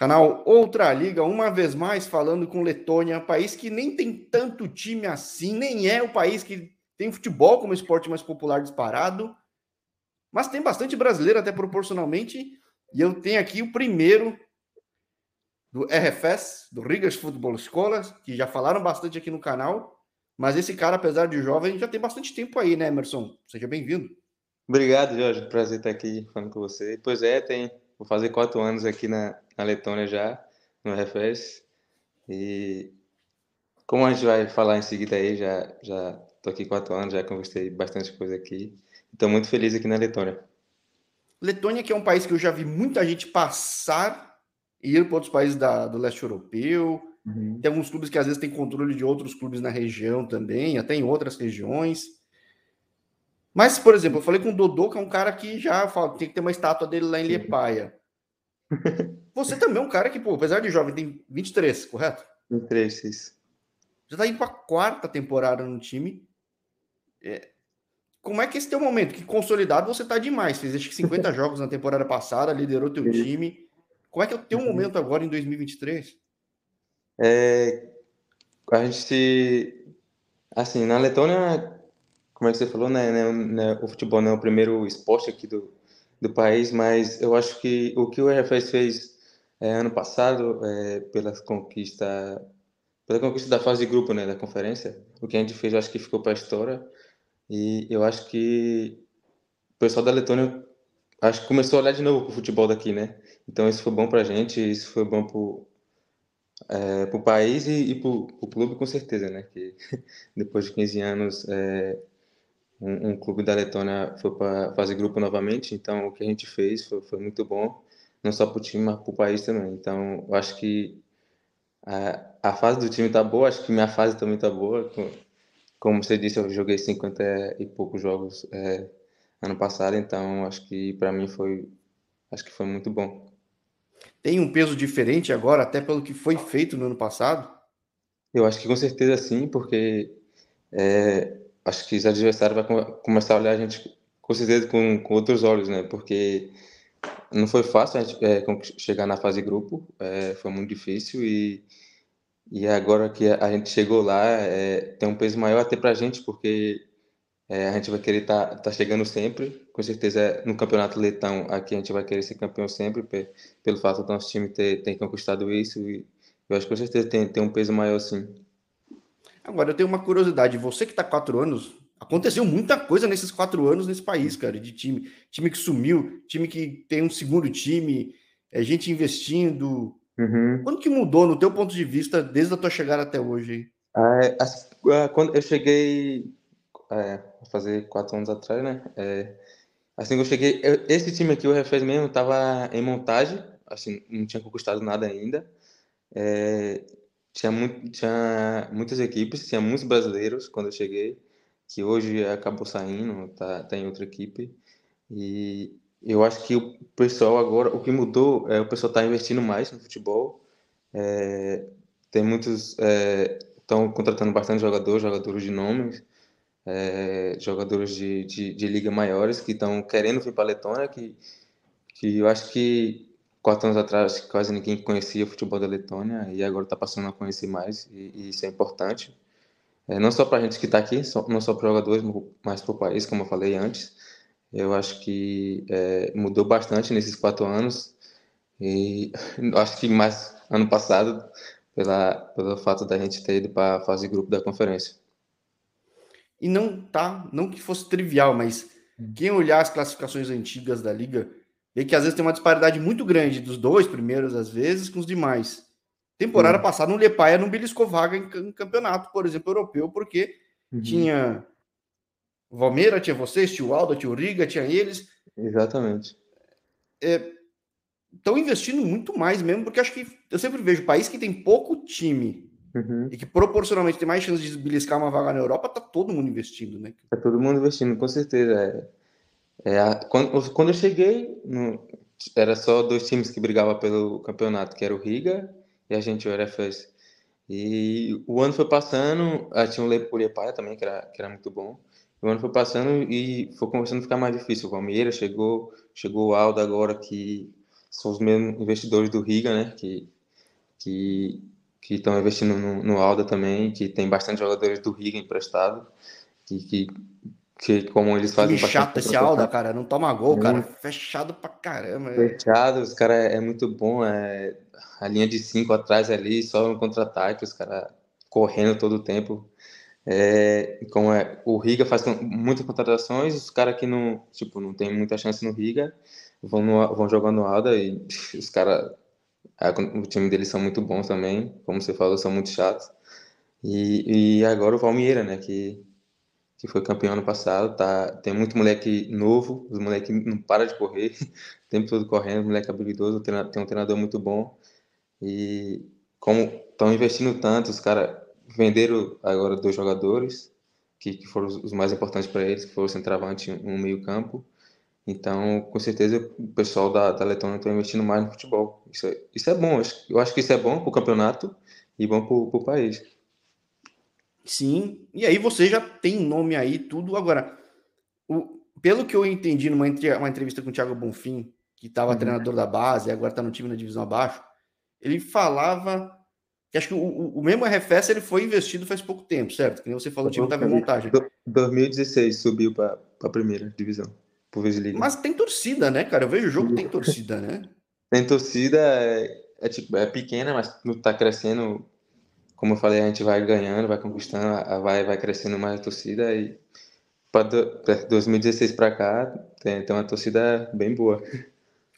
Canal Outra Liga, uma vez mais falando com Letônia, país que nem tem tanto time assim, nem é o país que tem futebol como esporte mais popular disparado, mas tem bastante brasileiro até proporcionalmente, e eu tenho aqui o primeiro do RFS, do Rigas Futebol Escolas, que já falaram bastante aqui no canal, mas esse cara, apesar de jovem, já tem bastante tempo aí, né, Emerson? Seja bem-vindo. Obrigado, Jorge. Prazer estar aqui falando com você. Pois é, tem. Vou fazer quatro anos aqui na, na Letônia já, no RFS. E como a gente vai falar em seguida aí, já já tô aqui quatro anos, já conversei bastante coisa aqui. Estou muito feliz aqui na Letônia. Letônia, que é um país que eu já vi muita gente passar e ir para outros países da, do leste europeu. Uhum. Tem alguns clubes que às vezes têm controle de outros clubes na região também, até em outras regiões. Mas, por exemplo, eu falei com o Dodô, que é um cara que já fala, tem que ter uma estátua dele lá em Liepaia. Você também é um cara que, pô, apesar de jovem, tem 23, correto? 23, isso. Já tá indo pra quarta temporada no time. É... Como é que esse teu momento? Que consolidado você tá demais. Fez acho que 50 jogos na temporada passada, liderou teu time. Como é que é o teu uhum. momento agora em 2023? É, a gente, assim, na Letônia, como é que você falou, né, né, né, o futebol não é o primeiro esporte aqui do, do país, mas eu acho que o que o RFS fez é, ano passado, é, pela conquista pela conquista da fase de grupo, né, da conferência, o que a gente fez, eu acho que ficou para a história. E eu acho que o pessoal da Letônia acho que começou a olhar de novo para o futebol daqui, né? Então isso foi bom para a gente, isso foi bom para é, o país e, e para o clube com certeza, né? Que depois de 15 anos é, um, um, clube da Letônia foi para fazer grupo novamente, então o que a gente fez foi, foi muito bom, não só para o time, mas para o país também. Então, eu acho que a, a fase do time está boa, acho que minha fase também está boa. Como você disse, eu joguei 50 e poucos jogos é, ano passado, então acho que para mim foi, acho que foi muito bom. Tem um peso diferente agora, até pelo que foi feito no ano passado? Eu acho que com certeza sim, porque é, acho que os adversários vão começar a olhar a gente com certeza com, com outros olhos, né? Porque não foi fácil a gente é, chegar na fase grupo, é, foi muito difícil e, e agora que a gente chegou lá, é, tem um peso maior até pra gente, porque é, a gente vai querer estar tá, tá chegando sempre, com certeza no campeonato letão aqui a gente vai querer ser campeão sempre, pelo fato do nosso time ter, ter conquistado isso e eu acho que com certeza tem, tem um peso maior sim. Agora, eu tenho uma curiosidade. Você que está quatro anos, aconteceu muita coisa nesses quatro anos nesse país, cara, de time. Time que sumiu, time que tem um segundo time, é, gente investindo. Uhum. Quando que mudou, no teu ponto de vista, desde a tua chegada até hoje? É, é, quando eu cheguei é, fazer quatro anos atrás, né? É, assim que eu cheguei, eu, esse time aqui, o Refez mesmo, estava em montagem, assim, não tinha conquistado nada ainda. É, tinha, muito, tinha muitas equipes, tinha muitos brasileiros quando eu cheguei, que hoje acabou saindo, tá, tá em outra equipe. E eu acho que o pessoal agora, o que mudou é o pessoal está investindo mais no futebol. É, tem muitos, estão é, contratando bastante jogadores, jogadores de nomes, é, jogadores de, de, de, liga maiores que estão querendo vir para a Letônia, que, que eu acho que quatro anos atrás quase ninguém conhecia o futebol da Letônia e agora está passando a conhecer mais e, e isso é importante. É, não só para a gente que está aqui, só, não só para jogadores, mas para o país, como eu falei antes. Eu acho que é, mudou bastante nesses quatro anos e acho que mais ano passado pela, pelo fato da gente ter ido para a fase grupo da conferência. E não tá, não que fosse trivial, mas quem olhar as classificações antigas da liga Vê que às vezes tem uma disparidade muito grande dos dois primeiros, às vezes, com os demais. Temporada passada, no Lepaia não beliscou vaga em, em, campeonato, por exemplo, europeu, porque uhum. tinha Valmeira, tinha vocês, tinha o Aldo, tinha o Riga, tinha eles. Exatamente. Estão é, investindo muito mais mesmo, porque acho que eu sempre vejo país que tem pouco time uhum. e que proporcionalmente tem mais chance de beliscar uma vaga na Europa, tá todo mundo investindo, né? Tá todo mundo investindo, com certeza. É. É, quando, quando eu cheguei, no, era só dois times que brigavam pelo campeonato, que era o Riga e a gente, o RFS. E o ano foi passando, ah, tinha o Lepaia também, que era, que era muito bom. O ano foi passando e foi começando a ficar mais difícil. O Palmeiras chegou, chegou o Aldo agora, que são os mesmos investidores do Riga, né? Que que que estão investindo no, no Alda também, que tem bastante jogadores do Riga emprestado, que, que, que como eles fazem que chato esse Alda, cara, não toma gol, muito cara, fechado pra caramba. É. Fechado, os caras é, é, muito bom, é a linha de cinco atrás ali, só no contra-ataque, os caras correndo todo o tempo. É, como é, o Riga faz muitas contratações, os caras que não, tipo, não tem muita chance no Riga vão, no, vão jogando no Alda e os caras, o time deles são muito bons também, como você falou, são muito chatos. E, e agora o Valmiera, né, que, que foi campeão ano passado, tá, tem muito moleque novo, os moleques não para de correr, o tempo todo correndo, moleque habilidoso, tem um treinador muito bom. E como estão investindo tanto, os caras venderam agora dois jogadores, que, que foram os mais importantes para eles, que foram o centroavante e um meio-campo. Então, com certeza, o pessoal da, da Letônia está investindo mais no futebol. Isso é, isso é bom. Eu acho que isso é bom para o campeonato e bom para o país. Sim, e aí você já tem nome aí, tudo. Agora, o, pelo que eu entendi numa uma entrevista com o Thiago Bonfim, que estava uhum. treinador da base agora está no time na divisão abaixo, ele falava que acho que o, o mesmo RFS ele foi investido faz pouco tempo, certo? Que você falou, o time estava em montagem. 2016 subiu para a primeira divisão, por Mas tem torcida, né, cara? Eu vejo o jogo tem torcida, né? Tem torcida, é, é, tipo, é pequena, mas está crescendo. Como eu falei, a gente vai ganhando, vai conquistando, vai, vai crescendo mais a torcida e para 2016 para cá tem, tem uma torcida bem boa.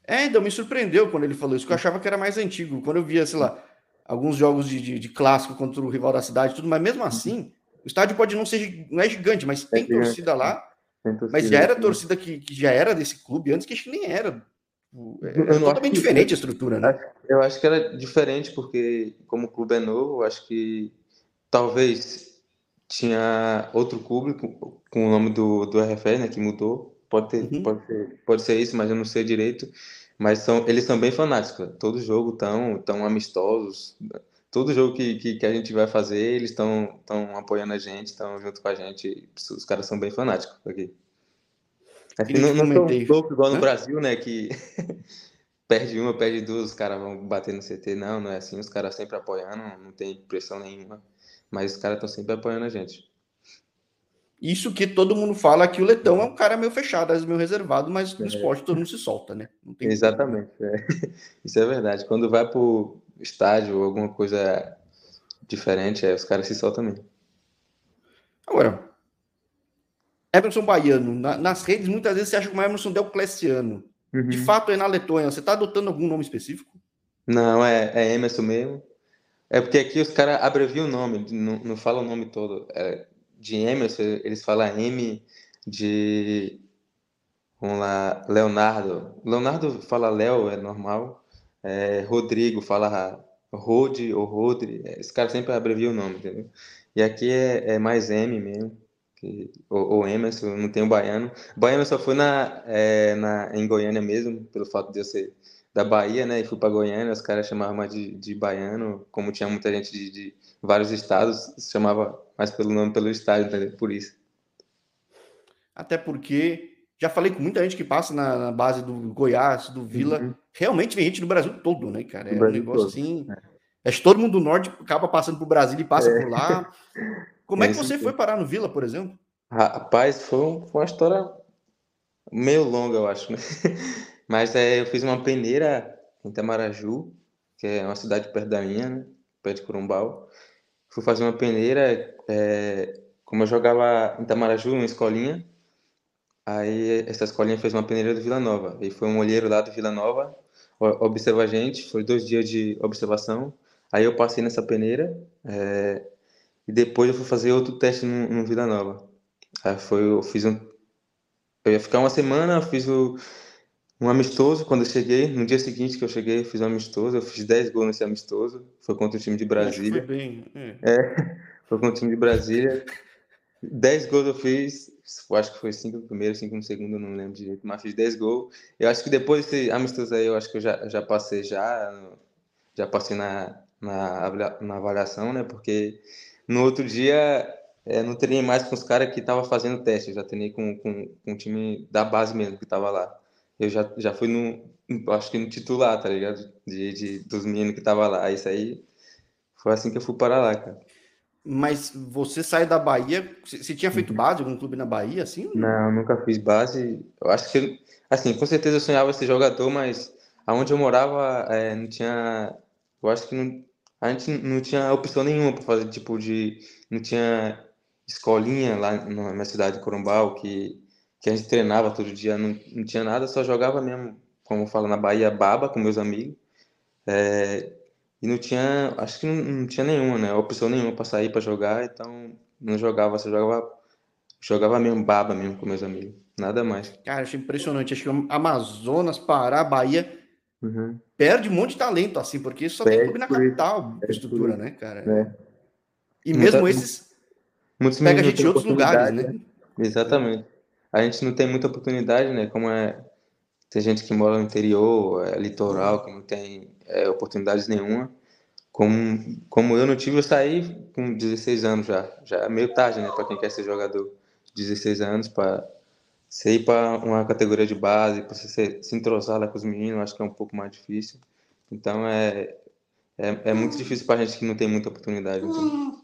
É, então me surpreendeu quando ele falou isso, que eu achava que era mais antigo. Quando eu via, sei lá, alguns jogos de, de, de, clássico contra o rival da cidade, tudo, mas mesmo assim, o estádio pode não ser não é gigante, mas tem é torcida lá. Tem torcida, mas já era torcida que, que, já era desse clube antes, que acho que nem era. É totalmente diferente a estrutura, né? Eu acho que era diferente, porque como o clube é novo, eu acho que talvez tinha outro clube com, com o nome do, do RFE, né, que mudou. Pode, ter, uhum. pode, ser, pode ser isso, mas eu não sei direito. Mas são, eles são bem fanáticos. Todo jogo tão, tão amistosos. Todo jogo que, que, que a gente vai fazer, eles estão apoiando a gente, estão junto com a gente. Os caras são bem fanáticos aqui. Assim, não, não são loucos igual no Brasil, né? Que perde uma, perde duas, os caras vão bater no CT. Não, não é assim. Os caras sempre apoiando, não tem pressão nenhuma. Mas os caras estão sempre apoiando a gente. Isso que todo mundo fala que o Letão é um cara meio fechado, às meio reservado, mas no é. esporte todo mundo se solta, né? Exatamente. É. Isso é verdade. Quando vai pro estádio ou alguma coisa diferente, é, os caras se soltam mesmo. Agora, Emerson Baiano, na, nas redes muitas vezes você acha que o Emerson Delcleciano. Uhum. De fato é na Letônia. Você está adotando algum nome específico? Não, é, é Emerson mesmo. É porque aqui os caras abreviam o nome, não, não falam o nome todo. É, de Emerson, eles falam M de. Vamos lá, Leonardo. Leonardo fala Léo, é normal. É, Rodrigo fala Rod ou Rodri. É, esse cara sempre abrevia o nome, entendeu? E aqui é, é mais M mesmo. Que, ou, ou Emerson, não tem o baiano. Baiano só foi na, é, na, em Goiânia mesmo, pelo fato de eu ser da Bahia, né? E fui para Goiânia, os caras chamavam mais de, de baiano, como tinha muita gente de, de vários estados, chamava mais pelo nome, pelo entendeu? Por isso. Até porque já falei com muita gente que passa na, na base do Goiás, do Vila. Uhum. Realmente vem gente do Brasil todo, né, cara? É um negócio todo. assim. É. Acho que todo mundo do norte acaba passando por Brasil e passa é. por lá. Como é, que você foi parar no Vila, por exemplo? Rapaz, foi, foi uma história meio longa, eu acho. Né? Mas é, eu fiz uma peneira em Tamaraju, que é uma cidade perto da minha, né? perto de Corumbau fui fazer uma peneira, é, como eu jogava em Tamaraju, uma escolinha, aí essa escolinha fez uma peneira do Vila Nova, e foi um olheiro lá do Vila Nova, observa a gente, foi dois dias de observação, aí eu passei nessa peneira, é, e depois eu fui fazer outro teste no, no Vila Nova. Aí foi, eu fiz um, eu ia ficar uma semana, fiz o um amistoso quando eu cheguei. No dia seguinte que eu cheguei, fiz um amistoso. Eu fiz 10 gols nesse amistoso. Foi contra o time de Brasília. Foi bem. É. é. foi contra o time de Brasília. 10 gols eu fiz. Eu acho que foi 5 no primeiro, 5 no segundo, não lembro direito. Mas fiz 10 gols. Eu acho que depois desse amistoso aí, eu acho que eu já, já passei já. Já passei na, na, na avaliação, né? Porque no outro dia é, não treinei mais com os caras que estavam fazendo teste. Eu já treinei com, com, com o time da base mesmo que estava lá. Eu já, já fui no, acho que no titular, tá ligado? De, de, dos meninos que tava lá. Isso aí foi assim que eu fui para lá, cara. Mas você sai da Bahia, você tinha feito uhum. base algum clube na Bahia, assim? Não, nunca fiz base. Eu acho que, assim, com certeza eu sonhava ser jogador, mas aonde eu morava é, não tinha, eu acho que não, a gente não tinha opção nenhuma para fazer, tipo, de, não tinha escolinha lá na minha cidade de Corumbau, que, que a gente treinava todo dia, não, não tinha nada, só jogava mesmo, como fala na Bahia, baba com meus amigos. É, e não tinha, acho que não, não tinha nenhuma, né? Opção nenhuma para sair para jogar, então não jogava, você jogava, jogava mesmo baba mesmo com meus amigos, nada mais. Cara, achei impressionante. Acho que Amazonas, Pará, Bahia uhum. perde um monte de talento, assim, porque só perde tem clube na capital, estrutura, né, cara? É. E mesmo Muita, esses muitos pega a gente em outros lugares, né? Exatamente. A gente não tem muita oportunidade, né? Como é tem gente que mora no interior, é, litoral, que não tem é, oportunidades nenhuma. Como, como eu não tive, eu saí com 16 anos já. Já é meio tarde, né? Para quem quer ser jogador. 16 anos para você ir para uma categoria de base, para você se entrosar lá com os meninos, acho que é um pouco mais difícil. Então é, é, é muito difícil para a gente que não tem muita oportunidade. Então.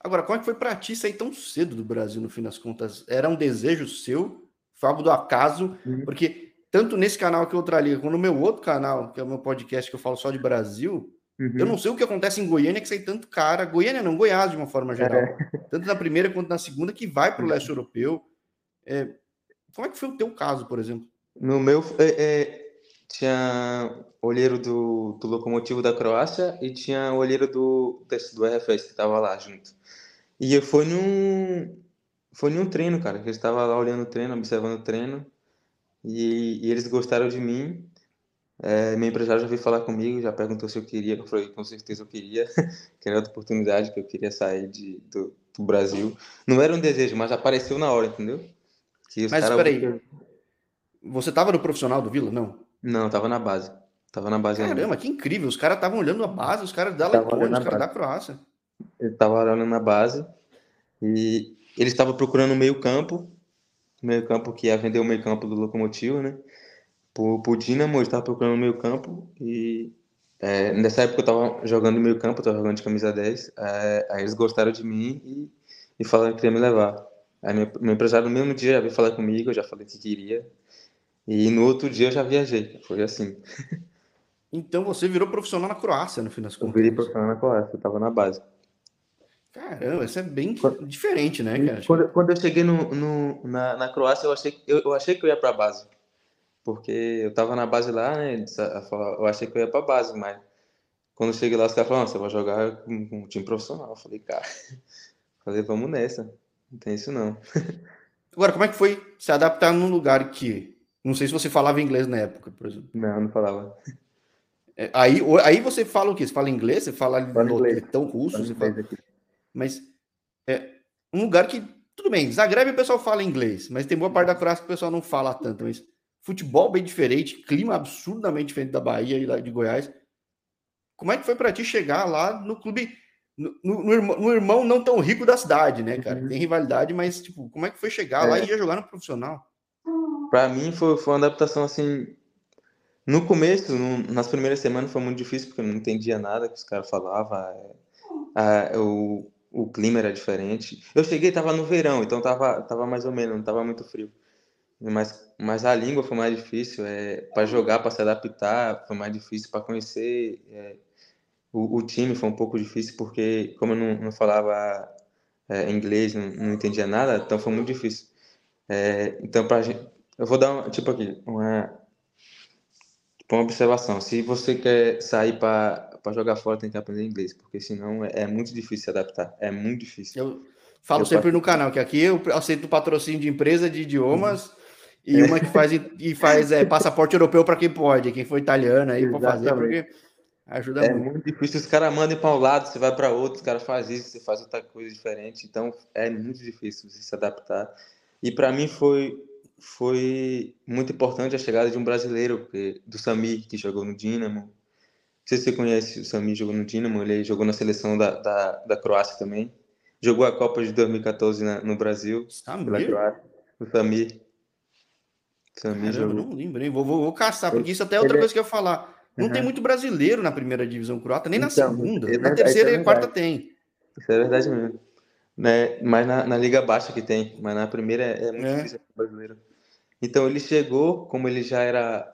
Agora, como é que foi para ti sair tão cedo do Brasil, no fim das contas? Era um desejo seu? Foi algo do acaso? Uhum. Porque tanto nesse canal que eu tralia, como no meu outro canal, que é o meu podcast que eu falo só de Brasil, uhum. eu não sei o que acontece em Goiânia que sai tanto cara, Goiânia não, Goiás de uma forma geral, é. tanto na primeira quanto na segunda, que vai para o leste europeu. É, como é que foi o teu caso, por exemplo? No meu, é, é, tinha olheiro do, do Locomotivo da Croácia e tinha olheiro do, do RFS que estava lá junto. E eu fui num, foi num treino, cara, eu estava lá olhando o treino, observando o treino, e, e eles gostaram de mim. É, meu empresário já veio falar comigo, já perguntou se eu queria. Eu falei, com certeza eu queria, que era outra oportunidade, que eu queria sair de, do, do Brasil. Não era um desejo, mas apareceu na hora, entendeu? Mas peraí, você tava no profissional do Vila, não? Não, tava na base. Tava na base Caramba, ainda. que incrível. Os caras estavam olhando a base, os caras da Letônia, os caras da Croácia. Ele tava olhando na base e ele estava procurando meio campo meio campo que ia vender o meio campo do Locomotivo, né? Pro, pro Dinamo, eu estava procurando o meio campo e é, nessa época eu estava jogando meio campo, tava jogando de camisa 10, é, aí eles gostaram de mim e, e falaram que queria me levar. Aí meu, meu empresário no mesmo dia já veio falar comigo, eu já falei que queria, e no outro dia eu já viajei, foi assim. Então você virou profissional na Croácia, no fim das contas. Eu virei profissional na Croácia, eu tava na base. Caramba, isso é bem quando, diferente, né, cara? Quando, quando eu cheguei no, no, na, na Croácia, eu achei, eu, eu achei que eu ia para a base. Porque eu tava na base lá, né? Eu achei que eu ia para a base, mas quando eu cheguei lá, os caras falaram: você vai jogar com, com um time profissional. Eu falei, cara, falei, vamos nessa. Não tem isso não. Agora, como é que foi se adaptar num lugar que. Não sei se você falava inglês na época, por exemplo. Não, não falava. É, aí, aí você fala o quê? Você fala inglês? Você fala, inglês. tão russo? Fala você fala... Mas é um lugar que, tudo bem, Zagreb o pessoal fala inglês, mas tem boa parte da Croácia que o pessoal não fala tanto. Mas futebol bem diferente, clima absurdamente diferente da Bahia e de Goiás. Como é que foi para ti chegar lá no clube, no, no, irmão, no, irmão, não tão rico da cidade, né, cara? Uhum. Tem rivalidade, mas, tipo, como é que foi chegar é. lá e já jogar no profissional? Para mim foi, foi uma adaptação assim. No começo, no, nas primeiras semanas foi muito difícil, porque eu não entendia nada que os caras falavam. É, é, eu, o clima era diferente. Eu cheguei, tava no verão, então tava, tava mais ou menos, não tava muito frio. Mas, mas a língua foi mais difícil, é, para jogar, para se adaptar, foi mais difícil para conhecer. É, o, o, time foi um pouco difícil porque, como eu não, não falava é, inglês, não, não, entendia nada, então foi muito difícil. É, então, pra gente, eu vou dar, uma, tipo aqui, uma, uma observação. Se você quer sair para para jogar fora tem que aprender inglês, porque senão é, é, muito difícil se adaptar. É muito difícil. Eu falo eu sempre no canal que aqui eu aceito patrocínio de empresa de idiomas uhum. e uma que faz e faz é, passaporte europeu para quem pode, quem for italiano aí para fazer, porque ajuda é muito. É muito difícil. Os caras mandam para um lado, você vai para outro, os caras fazem isso, você faz outra coisa diferente. Então é muito difícil se adaptar. E para mim foi foi muito importante a chegada de um brasileiro, do Samir, que jogou no Dinamo, sei se você conhece o Sami, jogou no Dinamo, ele jogou na seleção da, da, da Croácia também. Jogou a Copa de 2014 na, no Brasil, Samir? pela Croácia. O Samir. Sami jogou. Não lembrei, vou, vou, vou caçar, porque isso até é outra ele... coisa que eu ia falar. Não uhum. tem muito brasileiro na primeira divisão croata, nem então, na segunda. É na terceira é e quarta tem. Isso é verdade mesmo. Né? Mas na, na Liga Baixa que tem, mas na primeira é, é muito é. difícil brasileiro. Então ele chegou, como ele já era.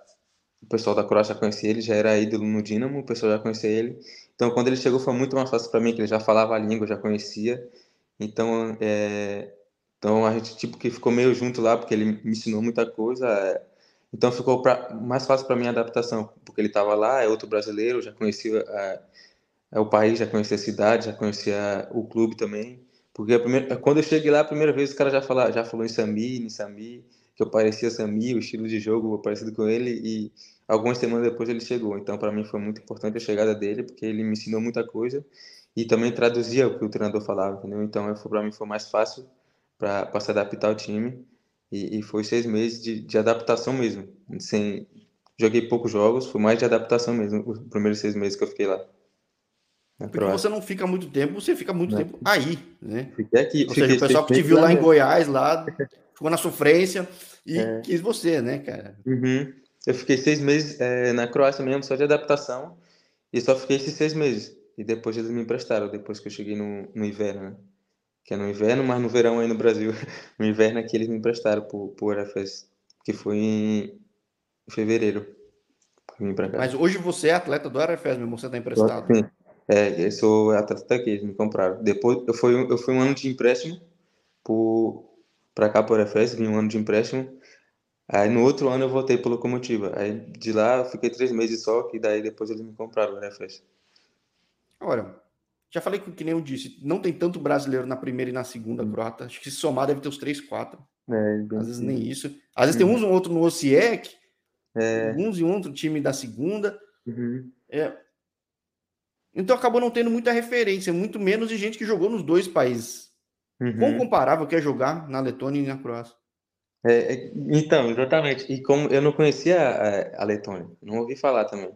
O pessoal da Croácia já conhecia ele, já era ídolo no Dinamo, o pessoal já conhecia ele. Então quando ele chegou foi muito mais fácil para mim, que ele já falava a língua, já conhecia. Então, é... então a gente tipo que ficou meio junto lá, porque ele me ensinou muita coisa. É... Então ficou pra... mais fácil para mim a adaptação, porque ele estava lá, é outro brasileiro, já conhecia é... é... o país, já conhecia a cidade, já conhecia o clube também. Porque primeira... quando eu cheguei lá a primeira vez, o cara já, fala... já falou em Sami, em Sami que eu parecia Sami, o estilo de jogo parecido com ele, e algumas semanas depois ele chegou. Então, para mim, foi muito importante a chegada dele, porque ele me ensinou muita coisa e também traduzia o que o treinador falava, entendeu? Então, para mim, foi mais fácil para se adaptar ao time. E, e foi seis meses de, de, adaptação mesmo. Sem, joguei poucos jogos, foi mais de adaptação mesmo, os primeiros seis meses que eu fiquei lá. Porque você não fica muito tempo, você fica muito não. tempo aí, né? Fiquei aqui. Ou seja, o pessoal que te viu lá, em Goiás, lá, ficou na sofrência e é. quis você, né, cara? Uhum. Eu fiquei seis meses é, na Croácia mesmo, só de adaptação, e só fiquei esses seis meses. E depois eles me emprestaram, depois que eu cheguei no, no inverno, né? Que é no inverno, mas no verão aí no Brasil. No inverno aqui eles me emprestaram pro, pro RFS, que foi em fevereiro. Vim pra cá. Mas hoje você é atleta do RFS mesmo, você tá emprestado? Sim. É, eu sou atleta daqui, eles me compraram. Depois eu fui, eu fui um ano de empréstimo para cá por FS, vim um ano de empréstimo. Aí no outro ano eu voltei para Locomotiva. Aí de lá eu fiquei três meses só, que daí depois eles me compraram o FS. Agora, já falei que, que nem eu disse, não tem tanto brasileiro na primeira e na segunda hum. croata. Acho que se somar deve ter os três, quatro. É, Às vezes nem isso. Às vezes hum. tem uns ou outro no OCIEC, é. uns e outro time da segunda. Uhum. É. Então acabou não tendo muita referência, muito menos de gente que jogou nos dois países. Uhum. Quão comparável que é jogar na Letônia e na Croácia? É, é, então, exatamente. E como eu não conhecia a, a Letônia, não ouvi falar também.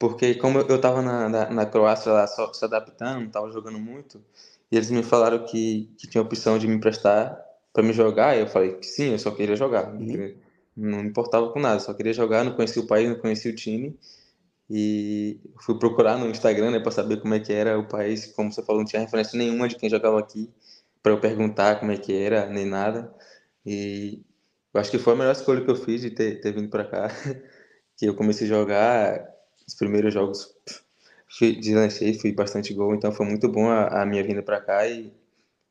Porque como eu estava na, na, na, Croácia lá só se adaptando, estava jogando muito, e eles me falaram que, que tinha opção de me emprestar para me jogar, e eu falei que sim, eu só queria jogar. Uhum. Não importava com nada, só queria jogar, não conhecia o país, não conhecia o time. E fui procurar no Instagram, né, para saber como é que era o país, como você falou, não tinha referência nenhuma de quem jogava aqui para eu perguntar como é que era, nem nada. E eu acho que foi a melhor escolha que eu fiz de ter, ter vindo para cá. que eu comecei a jogar os primeiros jogos deslanchei, fui bastante gol, então foi muito bom a, a minha vinda para cá e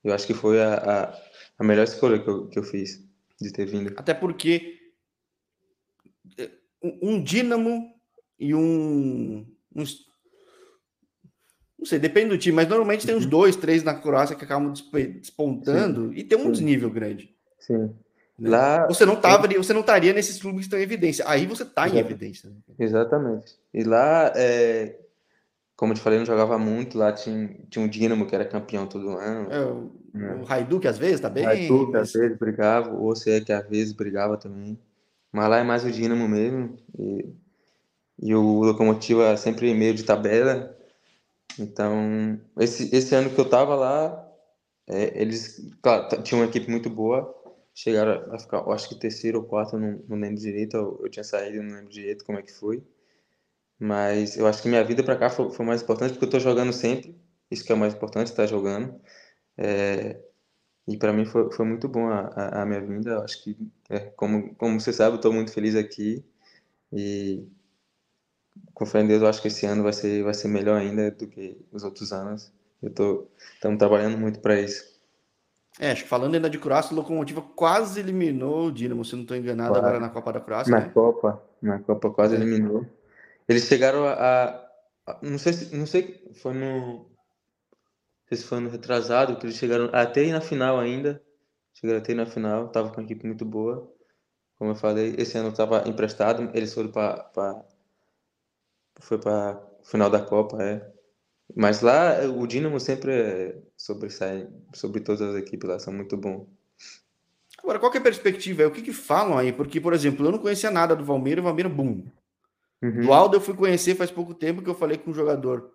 eu acho que foi a, a, a, melhor escolha que eu, que eu fiz de ter vindo. Até porque é, um Dínamo e um, um, não sei, depende do time, mas normalmente tem uns uhum. dois, três na Croácia que acabam despontando Sim. e tem um desnível grande. Sim. Né? Lá, você não tava, você não estaria nesses clubes que estão em evidência. Aí você está em evidência. Né? Exatamente. E lá, é, como eu te falei, não jogava muito. Lá tinha, tinha um Dinamo que era campeão todo ano. É, o, é. o Hajduk às vezes tá bem. O Hajduk às vezes brigava, o OCE que às vezes brigava também. Mas lá é mais o Dinamo mesmo. E, e o Locomotiva sempre meio de tabela. Então, esse, esse ano que eu tava lá, é, eles claro, tinham uma equipe muito boa, chegaram a ficar, acho que terceiro ou quarto, não, não lembro direito, eu, eu, tinha saído, não lembro direito como é que foi. Mas eu acho que minha vida para cá foi, foi, mais importante porque eu tô jogando sempre, isso que é o mais importante, estar tá jogando. É, e para mim foi, foi muito bom a, a, a minha vinda, eu acho que, é, como, como você sabe, eu tô muito feliz aqui e com fé em Deus, eu acho que esse ano vai ser, vai ser melhor ainda do que os outros anos. Eu estamos trabalhando muito para isso. É, acho que falando ainda de Croácia, o Locomotiva quase eliminou o Dinamo, se não estou enganado, claro. agora na Copa da Croácia. Na né? Copa, na Copa quase é. eliminou. Eles chegaram a, a, não sei se, não sei, foi no, não sei se foi no retrasado que eles chegaram até ir na final ainda. Chegaram até ir na final, tava com uma equipe muito boa. Como eu falei, esse ano estava emprestado, eles foram para foi para final da Copa, é. Mas lá o Dinamo sempre sobressai sobre todas as equipes lá, são muito bons. Agora, qual é a perspectiva? O que, que falam aí? Porque, por exemplo, eu não conhecia nada do Valmeiro, o Valmeiro, boom. Uhum. Do Aldo eu fui conhecer faz pouco tempo que eu falei com um jogador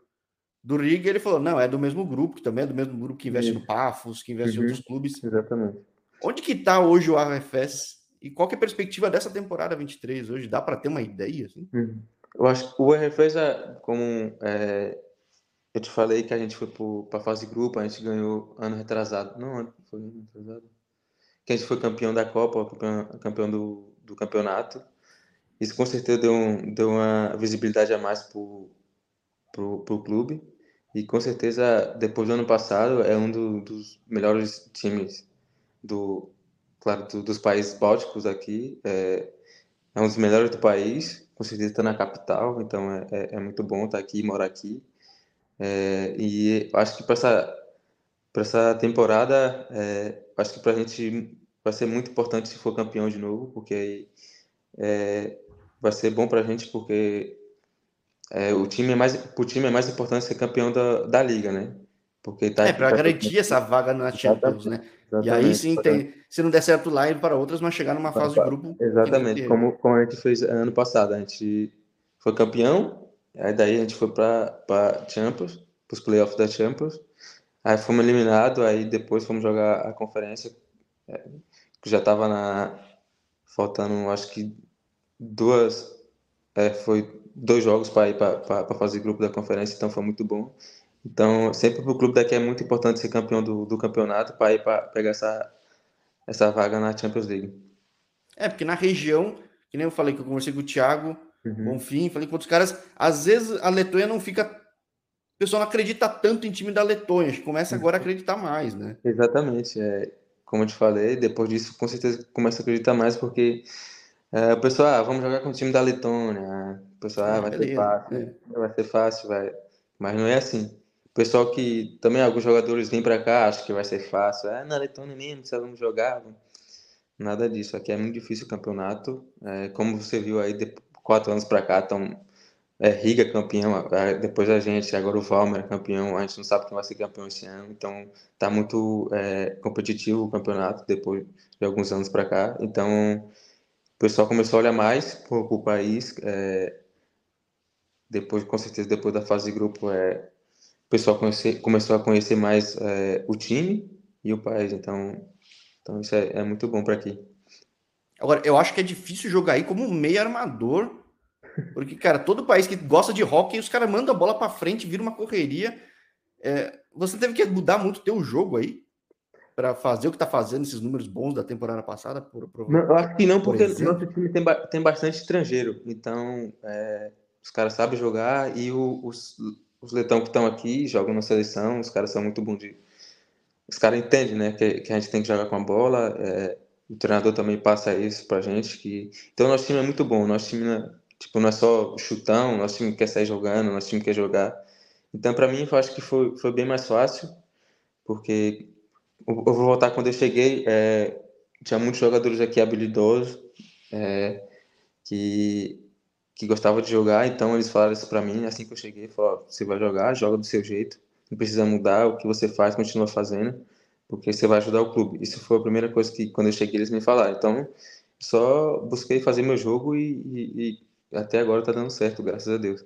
do Riga ele falou, não, é do mesmo grupo, que também é do mesmo grupo que investe uhum. no Pafos, que investe uhum. em outros clubes. Exatamente. Onde que tá hoje o AFS E qual é a perspectiva dessa temporada 23 hoje? Dá para ter uma ideia? Assim? Uhum. Eu acho que o RFES, como é, eu te falei que a gente foi para a fase grupo, a gente ganhou ano retrasado. Não, foi ano retrasado. Que a gente foi campeão da Copa, campeão, campeão do, do campeonato. Isso com certeza deu, um, deu uma visibilidade a mais para o clube. E com certeza, depois do ano passado, é um do, dos melhores times do, claro, do, dos países bálticos aqui. É, é, um dos melhores do país. Com certeza está na capital, então é, é, é, muito bom estar aqui, morar aqui. É, e acho que para essa, essa temporada, é, acho que para a gente vai ser muito importante se for campeão de novo, porque é, vai ser bom para a gente, porque é, o time é mais, o time é mais importante ser campeão da, da liga, né? Porque tá, é, para tá garantir essa vaga na Champions, né? Exatamente, e aí sim, tem, se não der certo lá, ir para outras, mas chegar numa fase de grupo. Exatamente, como, como a gente fez ano passado. A gente foi campeão, aí daí a gente foi para Champions, para os playoffs da Champions. Aí fomos eliminados, aí depois fomos jogar a conferência, é, que já estava na. faltando, acho que duas. É, foi dois jogos para ir para fazer grupo da conferência, então foi muito bom. Então, sempre para o clube daqui é muito importante ser campeão do, do campeonato para ir para pegar essa, essa vaga na Champions League. É, porque na região, que nem eu falei que eu conversei com o Thiago, uhum. Bonfim, falei com outros caras, às vezes a Letônia não fica. O pessoal não acredita tanto em time da Letônia, acho que começa agora a acreditar mais, né? Exatamente. É, como eu te falei, depois disso com certeza começa a acreditar mais, porque é, o pessoal, ah, vamos jogar com o time da Letônia. O pessoal, ah, vai beleza, ser fácil, é. vai ser fácil, vai. Mas não é assim. O pessoal que também alguns jogadores vêm para cá, acham que vai ser fácil. Ah, na Letônia mesmo, se vamos jogar. Nada disso. Aqui é muito difícil o campeonato. É, como você viu aí, quatro anos para cá, estão é, Riga campeão, depois a gente, agora o Valmer é campeão, a gente não sabe quem vai ser campeão esse ano, então tá muito é, competitivo o campeonato depois de alguns anos para cá. Então o pessoal começou a olhar mais para o país. É, depois, com certeza, depois da fase de grupo, é, o pessoal conhece, começou a conhecer mais é, o time e o país. Então, então isso é, é muito bom para aqui. Agora, eu acho que é difícil jogar aí como meio armador, porque, cara, todo país que gosta de hockey, os caras mandam a bola para frente, vira uma correria. É, você teve que mudar muito o teu jogo aí? para fazer o que está fazendo, esses números bons da temporada passada? Por, por não, eu acho que não, porque por nosso time tem, tem bastante estrangeiro. Então, é, os caras sabem jogar e o, os, os letão que estão aqui jogam na seleção, os caras são muito bons de. Os caras entendem, né? Que, que a gente tem que jogar com a bola. É, o treinador também passa isso pra gente. Que... Então, nosso time é muito bom. Nosso time não é, tipo, não é só chutão, nosso time quer sair jogando, nosso time quer jogar. Então, para mim, eu acho que foi, foi bem mais fácil, porque eu vou voltar quando eu cheguei. É, tinha muitos jogadores aqui habilidosos é, que, que gostavam de jogar, então eles falaram isso para mim assim que eu cheguei: falaram, você vai jogar, joga do seu jeito, não precisa mudar, o que você faz, continua fazendo, porque você vai ajudar o clube. Isso foi a primeira coisa que, quando eu cheguei, eles me falaram. Então, só busquei fazer meu jogo e, e, e até agora tá dando certo, graças a Deus.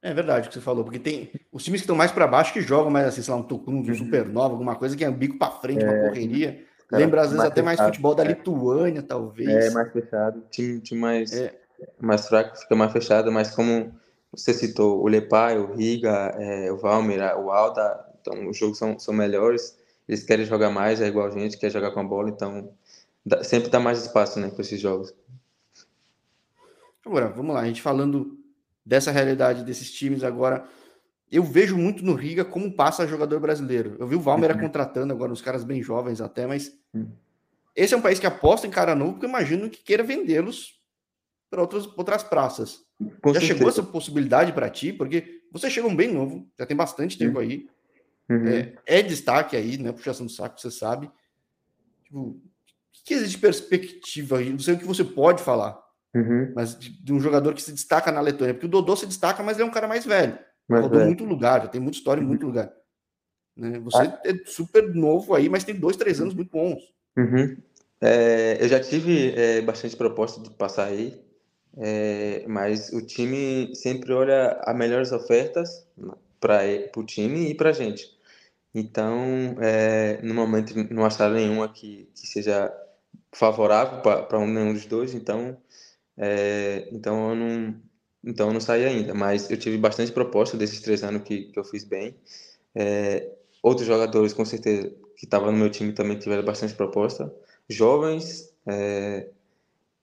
É verdade o que você falou, porque tem os times que estão mais para baixo que jogam mais assim, sei lá, um Tucum, um uhum. Supernova, alguma coisa que é um bico para frente, é, uma correria. Lembra às vezes até fechado, mais futebol da é. Lituânia, talvez. É, mais fechado. Time, time mais, é. mais fraco fica mais fechado, mas como você citou, o Lepai, o Riga, é, o Valmir, o Alda, então os jogos são, são melhores, eles querem jogar mais, é igual a gente, quer jogar com a bola, então dá, sempre dá mais espaço né, para esses jogos. Agora, vamos lá, a gente falando dessa realidade desses times agora. Eu vejo muito no Riga como passa jogador brasileiro. Eu vi o Valmer uhum. contratando agora uns caras bem jovens até, mas uhum. esse é um país que aposta em cara novo, porque eu imagino que queira vendê-los para outras, outras praças. Com já certeza. chegou essa possibilidade para ti? Porque você chegou bem novo, já tem bastante tempo uhum. aí. Uhum. É, é, destaque aí, né? Puxação do saco, você sabe. Tipo, o que existe de perspectiva aí? Não sei o que você pode falar. Uhum. Mas de, de, um jogador que se destaca na Letônia, porque o Dodô se destaca, mas ele é um cara mais velho. Mais Rodou velho. muito lugar, já tem muita história em muito uhum. lugar. Né? Você ah. é super novo aí, mas tem dois, três anos muito bons. Uhum. É, eu já tive é, bastante proposta de passar aí, é, mas o time sempre olha as melhores ofertas para o time e para a gente. Então, é, no momento, não acharam nenhuma que, que seja favorável para um nenhum dos dois, então, é, então eu não, então eu não saí ainda. Mas eu tive bastante proposta desses três anos que, que eu fiz bem. É, outros jogadores, com certeza, que estavam no meu time também tiveram bastante proposta. Jovens, é,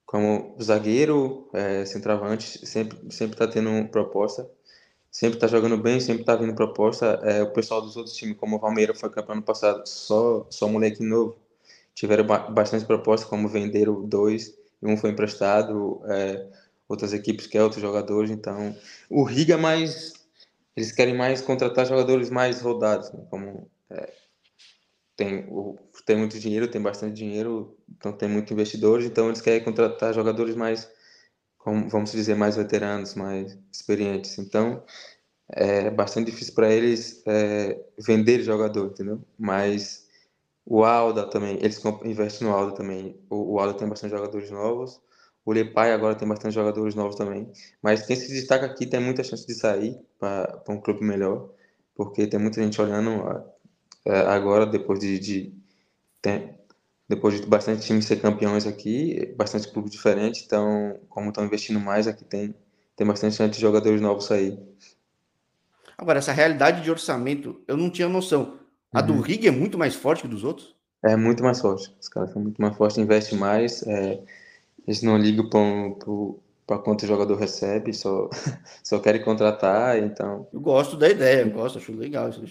como zagueiro, é, centroavante, sempre está tendo proposta. Sempre está jogando bem, sempre está vindo proposta. É, o pessoal dos outros times, como o Palmeiras foi campeão ano passado, só, só moleque novo tiveram bastante propostas, como venderam dois, um foi emprestado, é, outras equipes querem outros jogadores, então o Riga é mais eles querem mais contratar jogadores mais rodados, né? como é, tem, o, tem muito dinheiro, tem bastante dinheiro, então tem muitos investidores, então eles querem contratar jogadores mais, vamos dizer, mais veteranos, mais experientes. Então é bastante difícil para eles é, vender jogador, entendeu? Mas o Alda também, eles investem no Alda também. O, o Alda tem bastante jogadores novos. O Lepai agora tem bastante jogadores novos também. Mas quem se destaca aqui tem muita chance de sair para um clube melhor, porque tem muita gente olhando é, agora, depois de, de depois de bastante times ser campeões aqui, bastante clubes diferentes, então, como estão investindo mais, aqui tem, tem bastante chance de jogadores novos sair. Agora, essa realidade de orçamento, eu não tinha noção. A do uhum. Rig é muito mais forte que dos outros? É muito mais forte. Os caras são muito mais fortes, investem mais. É, eles não ligam para quanto o jogador recebe, só, só querem contratar, então... Eu gosto da ideia, eu gosto, acho legal. Acho...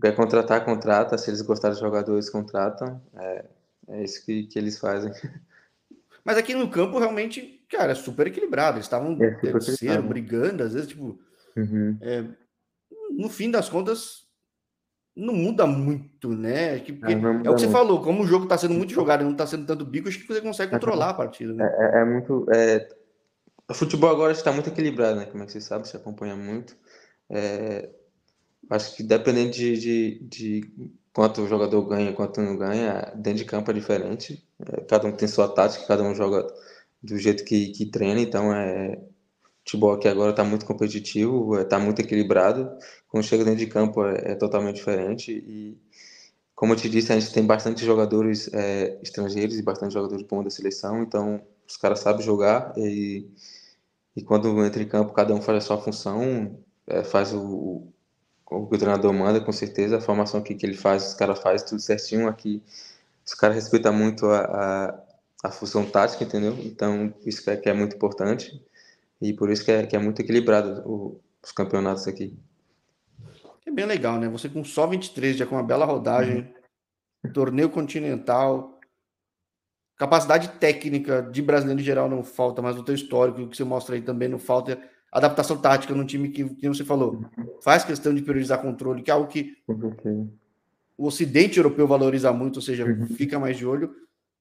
Quer contratar, contrata. Se eles gostarem dos jogadores, contratam. É, é isso que, que eles fazem. Mas aqui no campo, realmente, cara, é super equilibrado. Eles estavam é terceiro, brigando, às vezes, tipo... Uhum. É, no fim das contas, não muda muito, né? Que, é, é, o que você falou, como o jogo está sendo muito jogado e não está sendo tanto bico, acho que você consegue controlar a partida. Né? É, é, é muito. É... O futebol agora está muito equilibrado, né? Como é que você sabe, você acompanha muito. É... Acho que dependendo de, de, de, quanto o jogador ganha quanto não ganha, dentro de campo é diferente. É, cada um tem sua tática, cada um joga do jeito que, que treina, então é, futebol aqui agora está muito competitivo, está muito equilibrado. Quando chega dentro de campo é, é, totalmente diferente. E, como eu te disse, a gente tem bastante jogadores é, estrangeiros e bastante jogadores bons da seleção, então os caras sabem jogar e, e quando entra em campo, cada um faz a sua função, é, faz o, o que o treinador manda, com certeza. A formação que, que ele faz, os caras fazem tudo certinho. Aqui, os caras respeitam muito a, a, a função tática, entendeu? Então, isso que é, que é muito importante. E por isso que é, que é muito equilibrado o, os campeonatos aqui. É bem legal, né? Você com só 23, já com uma bela rodagem, uhum. torneio continental, capacidade técnica de brasileiro em geral não falta, mas o teu histórico, o que você mostra aí também não falta, adaptação tática num time que, que você falou, faz questão de priorizar controle, que é algo que o ocidente europeu valoriza muito, ou seja, uhum. fica mais de olho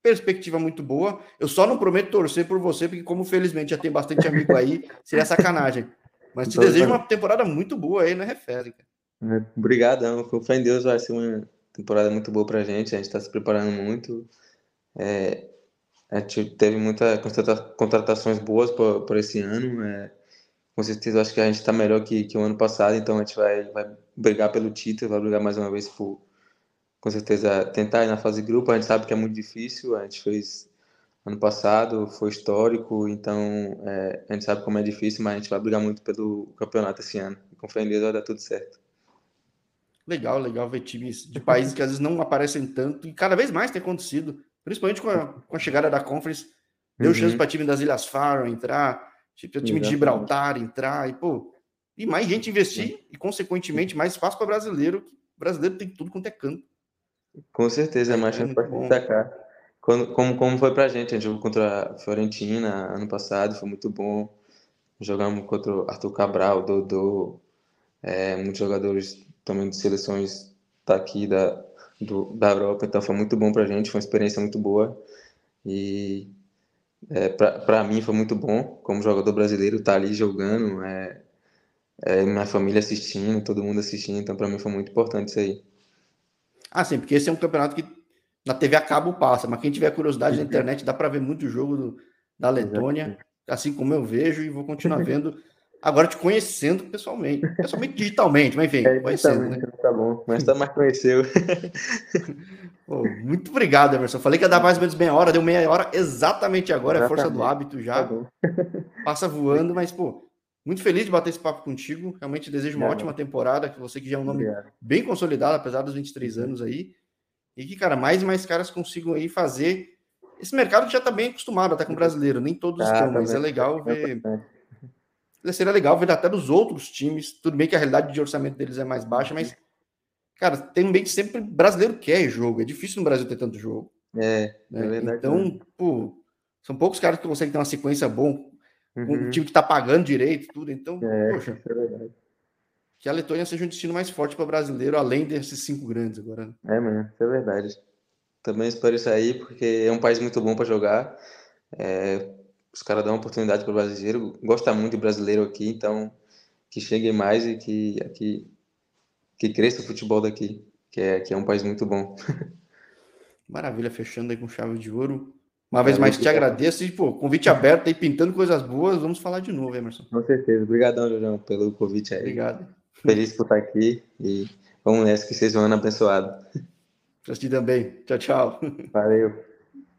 perspectiva muito boa. Eu só não prometo torcer por você, porque como felizmente já tem bastante amigo aí, seria sacanagem. Mas te desejo uma temporada muito boa aí na Refere. É, obrigadão, com fé em Deus vai ser uma temporada muito boa pra gente, a gente está se preparando muito. É, a gente teve muitas contratações boas por, por esse ano. É, com certeza acho que a gente está melhor que, que o ano passado, então a gente vai, vai brigar pelo título, vai brigar mais uma vez por, com certeza tentar ir na fase de grupo, a gente sabe que é muito difícil, a gente fez ano passado, foi histórico, então é, a gente sabe como é difícil, mas a gente vai brigar muito pelo campeonato esse ano. com fé em Deus vai dar tudo certo. Legal, legal ver times de países que às vezes não aparecem tanto, e cada vez mais tem acontecido, principalmente com a, com a chegada da Conference, deu uhum. chance para time das Ilhas Faro entrar, tipo, time de Gibraltar entrar, e pô, e mais gente investir, e consequentemente mais espaço para brasileiro, o brasileiro tem tudo quanto é canto. Com certeza, é mais chance para destacar. Quando, como, como foi pra gente, a gente jogou contra a Fiorentina ano passado, foi muito bom. Jogamos contra o Arthur Cabral, Dodô, é, muitos jogadores também de seleções daqui da, do, da Europa, então foi muito bom pra gente, foi uma experiência muito boa. E é, para mim foi muito bom, como jogador brasileiro, estar tá ali jogando, é, é, minha família assistindo, todo mundo assistindo, então para mim foi muito importante isso aí. Ah, sim, porque esse é um campeonato que na TV a cabo passa, mas quem tiver curiosidade na internet dá para ver muito jogo do, da Letônia, assim como eu vejo e vou continuar vendo. Agora te conhecendo pessoalmente. Pessoalmente digitalmente, mas enfim, é, conhecendo, né? Tá bom, mas tá mais conheceu. Pô, muito obrigado, Emerson. Falei que ia dar mais ou menos meia hora, deu meia hora exatamente agora, exatamente. é força do hábito já. Tá Passa voando, mas, pô, muito feliz de bater esse papo contigo. Realmente desejo uma ótima temporada, que você que já é um nome Obrigado. bem consolidado, apesar dos 23 anos aí. E que, cara, mais e mais caras consigam aí fazer esse mercado que já está bem acostumado até com o brasileiro. Nem todos ah, estão, mas é legal ver seria legal ver até dos outros times. Tudo bem que a realidade de orçamento deles é mais baixa, mas, cara, tem bem que sempre brasileiro quer jogo. É difícil no Brasil ter tanto jogo. É, né? é verdade. Então, pô, são poucos caras que conseguem ter uma sequência bom, uhum. um time que tá pagando direito, tudo. Então, é, poxa. É verdade. Que a Letônia seja um destino mais forte para brasileiro, além desses cinco grandes agora. Né? É, mano, isso é verdade. Também espero isso aí, porque é um país muito bom para jogar. É, os caras dão oportunidade para o brasileiro, gosta muito de brasileiro aqui, então que chegue mais e que aqui que cresça o futebol daqui, que é, que é um país muito bom. Maravilha, fechando aí com chave de ouro. Uma vez mais te agradeço e, pô, convite aberto aí, pintando coisas boas, vamos falar de novo, Emerson. Com certeza. Obrigadão, João, pelo convite aí. Obrigado. Feliz por estar aqui e vamos nessa, que seja um ano abençoado. Pra ti também. Tchau, tchau. Valeu.